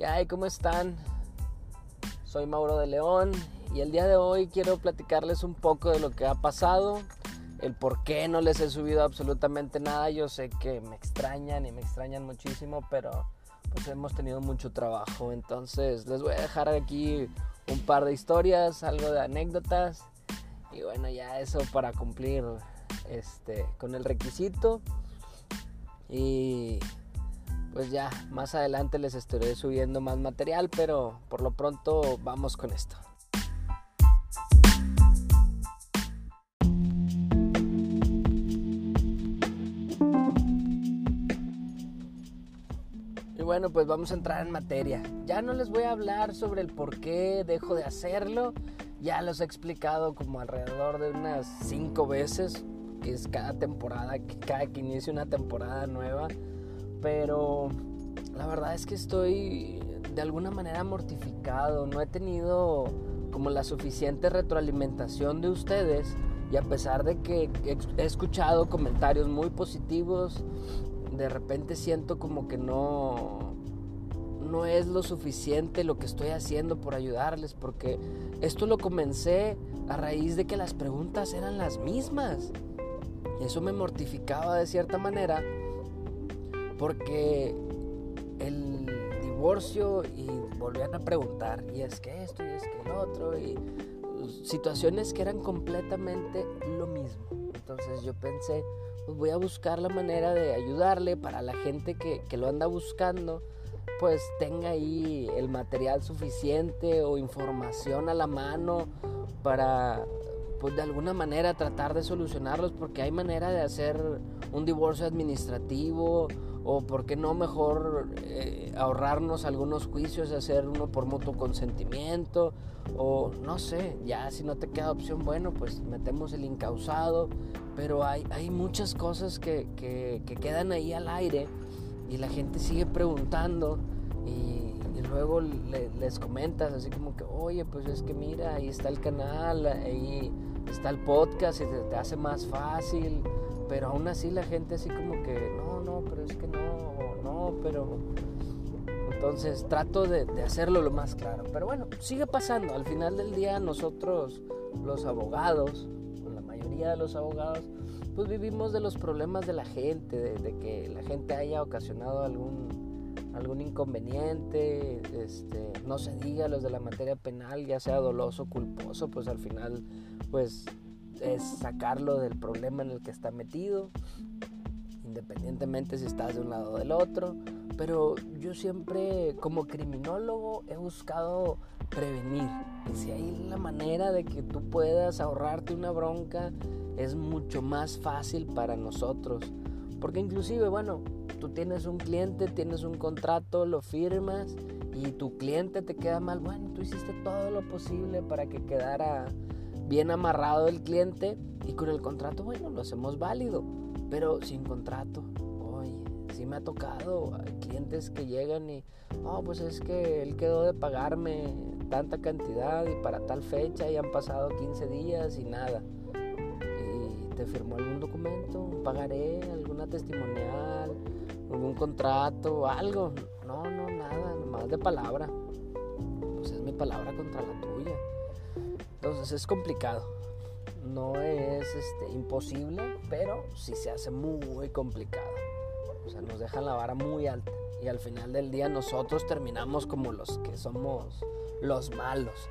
¿Qué? ¿Cómo están? Soy Mauro de León y el día de hoy quiero platicarles un poco de lo que ha pasado, el por qué no les he subido absolutamente nada. Yo sé que me extrañan y me extrañan muchísimo, pero pues hemos tenido mucho trabajo. Entonces les voy a dejar aquí un par de historias, algo de anécdotas y bueno, ya eso para cumplir este con el requisito. Y pues ya más adelante les estaré subiendo más material, pero por lo pronto vamos con esto. Y bueno, pues vamos a entrar en materia. Ya no les voy a hablar sobre el por qué dejo de hacerlo. Ya los he explicado como alrededor de unas cinco veces, que es cada temporada, cada que inicia una temporada nueva pero la verdad es que estoy de alguna manera mortificado, no he tenido como la suficiente retroalimentación de ustedes y a pesar de que he escuchado comentarios muy positivos, de repente siento como que no no es lo suficiente lo que estoy haciendo por ayudarles porque esto lo comencé a raíz de que las preguntas eran las mismas. Y eso me mortificaba de cierta manera porque el divorcio y volvían a preguntar, y es que esto, y es que el otro, y situaciones que eran completamente lo mismo. Entonces yo pensé, pues voy a buscar la manera de ayudarle para la gente que, que lo anda buscando, pues tenga ahí el material suficiente o información a la mano para pues de alguna manera tratar de solucionarlos porque hay manera de hacer un divorcio administrativo o por qué no mejor eh, ahorrarnos algunos juicios y hacer uno por mutuo consentimiento o no sé, ya si no te queda opción, bueno, pues metemos el incausado, pero hay, hay muchas cosas que, que, quedan ahí al aire y la gente sigue preguntando y, luego les comentas así como que, oye, pues es que mira, ahí está el canal, ahí está el podcast y te, te hace más fácil pero aún así la gente así como que, no, no, pero es que no, no, pero... Entonces trato de, hacerlo lo más claro. Pero bueno, sigue pasando. Al final del día nosotros, los abogados, la mayoría de los abogados, pues vivimos de los problemas de la gente, de, que la gente haya ocasionado algún, algún inconveniente, este, no se diga los de la materia penal, ya sea doloso culposo, pues al final, pues es sacarlo del problema en el que está metido, independientemente si estás de un lado o del otro. Pero yo siempre como criminólogo he buscado prevenir. Y si hay la manera de que tú puedas ahorrarte una bronca, es mucho más fácil para nosotros. Porque inclusive, bueno, tú tienes un cliente, tienes un contrato, lo firmas y tu cliente te queda mal. Bueno, tú hiciste todo lo posible para que quedara bien amarrado el cliente y con el contrato, bueno, lo hacemos válido, pero sin contrato. Oye, sí me ha tocado, hay clientes que llegan y, oh, pues es que él quedó de pagarme tanta cantidad y para tal fecha y han pasado 15 días y nada. Y te firmó algún documento, un pagaré, alguna testimonial, algún contrato, algo. No, no, nada, más de palabra. Pues es mi palabra contra la tuya. Entonces es complicado. No es este, imposible, pero sí se hace muy complicado. O sea, nos dejan la vara muy alta. Y al final del día nosotros terminamos como los que somos los malos.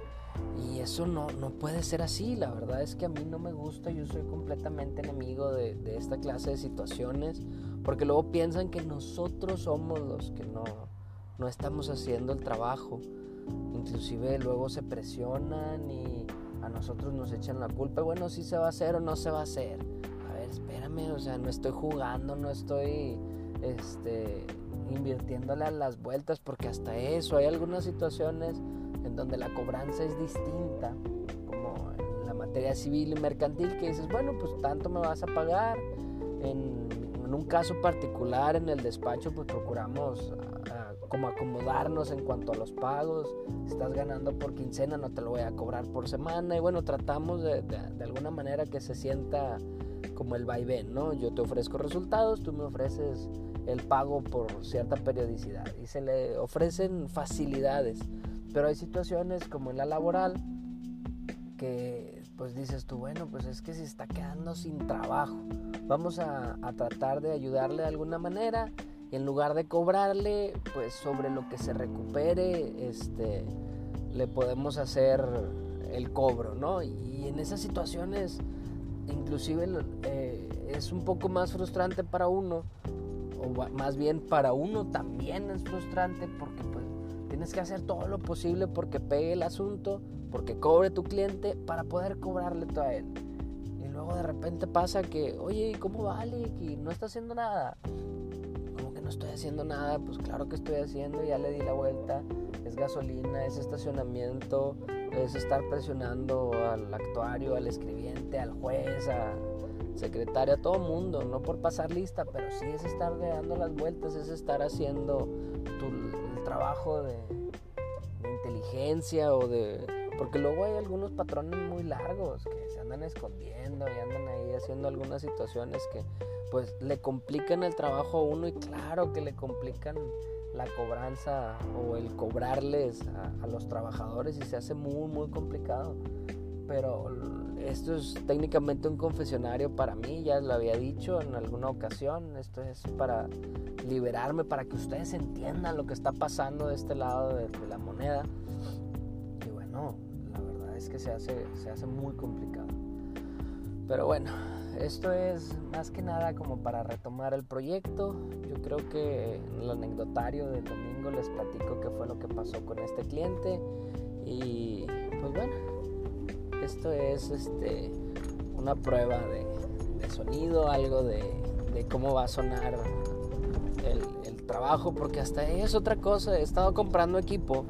Y eso no, no puede ser así. La verdad es que a mí no me gusta. Yo soy completamente enemigo de, de esta clase de situaciones. Porque luego piensan que nosotros somos los que no, no estamos haciendo el trabajo. Inclusive luego se presionan y nosotros nos echan la culpa. Bueno, si se va a hacer o no se va a hacer. A ver, espérame, o sea, no estoy jugando, no estoy este, invirtiéndole a las vueltas, porque hasta eso hay algunas situaciones en donde la cobranza es distinta, como en la materia civil y mercantil, que dices, bueno, pues tanto me vas a pagar. En, en un caso particular, en el despacho, pues procuramos como acomodarnos en cuanto a los pagos. Si estás ganando por quincena, no te lo voy a cobrar por semana. Y bueno, tratamos de, de, alguna manera que se sienta como el vaivén, ¿no? Yo te ofrezco resultados, tú me ofreces el pago por cierta periodicidad y se le ofrecen facilidades. Pero hay situaciones como en la laboral que pues dices tú, bueno, pues es que se está quedando sin trabajo. Vamos a, a tratar de ayudarle de alguna manera y en lugar de cobrarle, pues sobre lo que se recupere, este, le podemos hacer el cobro, ¿no? Y en esas situaciones, inclusive eh, es un poco más frustrante para uno, o más bien para uno también es frustrante porque pues tienes que hacer todo lo posible porque pegue el asunto, porque cobre tu cliente para poder cobrarle todo a él. Y luego de repente pasa que, oye, ¿cómo vale? Y no está haciendo nada no estoy haciendo nada, pues claro que estoy haciendo, ya le di la vuelta, es gasolina, es estacionamiento, es estar presionando al actuario, al escribiente, al juez, a secretario, a todo mundo, no por pasar lista, pero sí es estar dando las vueltas, es estar haciendo el trabajo de inteligencia o de... Porque luego hay algunos patrones muy largos que se andan escondiendo y andan ahí haciendo algunas situaciones que pues le complican el trabajo a uno y claro que le complican la cobranza o el cobrarles a, los trabajadores y se hace muy muy complicado pero esto es técnicamente un confesionario para mí, ya lo había dicho en alguna ocasión, esto es para liberarme, para que ustedes entiendan lo que está pasando de este lado de, de la moneda. Que se hace, se hace muy complicado. Pero bueno, esto es más que nada como para retomar el proyecto. Yo creo que en el anecdotario del domingo les platico qué fue lo que pasó con este cliente. Y pues bueno, esto es este, una prueba de, sonido, algo de, cómo va a sonar el, el, trabajo, porque hasta es otra cosa. He estado comprando equipo.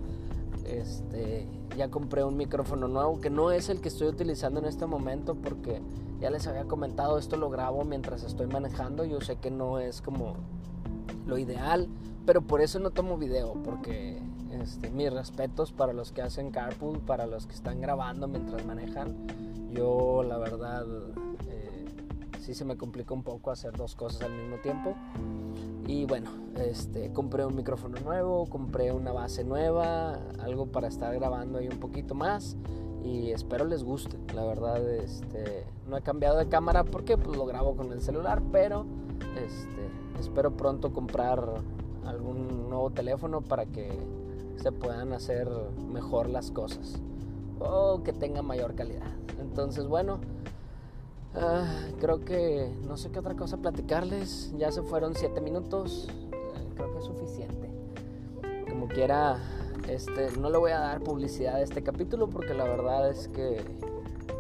Este, ya compré un micrófono nuevo que no es el que estoy utilizando en este momento porque ya les había comentado, esto lo grabo mientras estoy manejando. Yo sé que no es como lo ideal, pero por eso no tomo video, porque este, mis respetos para los que hacen carpool, para los que están grabando mientras manejan. Yo, la verdad, eh, sí se me complica un poco hacer dos cosas al mismo tiempo. Y bueno, este, compré un micrófono nuevo, compré una base nueva, algo para estar grabando ahí un poquito más y espero les guste. La verdad, este, no he cambiado de cámara porque pues, lo grabo con el celular, pero este, espero pronto comprar algún nuevo teléfono para que se puedan hacer mejor las cosas o que tenga mayor calidad. Entonces, bueno, ah, creo que no sé qué otra cosa platicarles. Ya se fueron 7 minutos, eh, creo que es suficiente. Como quiera este, no le voy a dar publicidad a este capítulo porque la verdad es que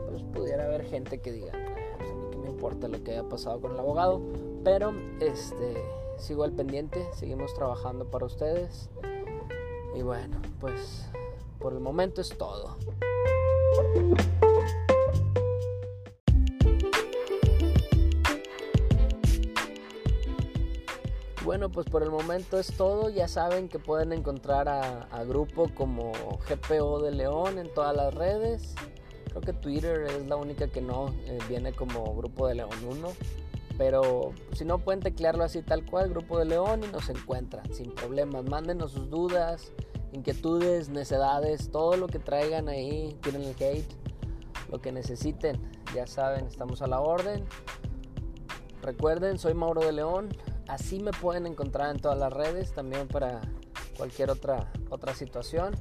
pues, pudiera haber gente que diga, pues, a mí que me importa lo que haya pasado con el abogado, pero este, sigo al pendiente, seguimos trabajando para ustedes y bueno, pues por el momento es todo. Bueno, pues por el momento es todo. Ya saben que pueden encontrar a, grupo como GPO de León en todas las redes. Creo que Twitter es la única que no eh, viene como Grupo de León 1. Pero si no pueden teclearlo así tal cual, Grupo de León y nos encuentran sin problemas. Mándenos sus dudas, inquietudes, necedades, todo lo que traigan ahí, tienen el hate, lo que necesiten. Ya saben, estamos a la orden. Recuerden, soy Mauro de León. Así me pueden encontrar en todas las redes, también para cualquier otra, otra situación.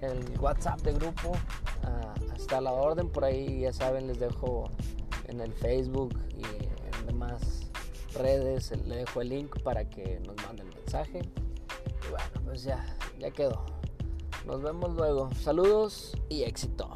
El WhatsApp de grupo uh, está a la orden, por ahí ya saben, les dejo en el Facebook y en demás redes, le dejo el link para que nos manden mensaje. Y bueno, pues ya, ya quedó. Nos vemos luego. Saludos y éxito.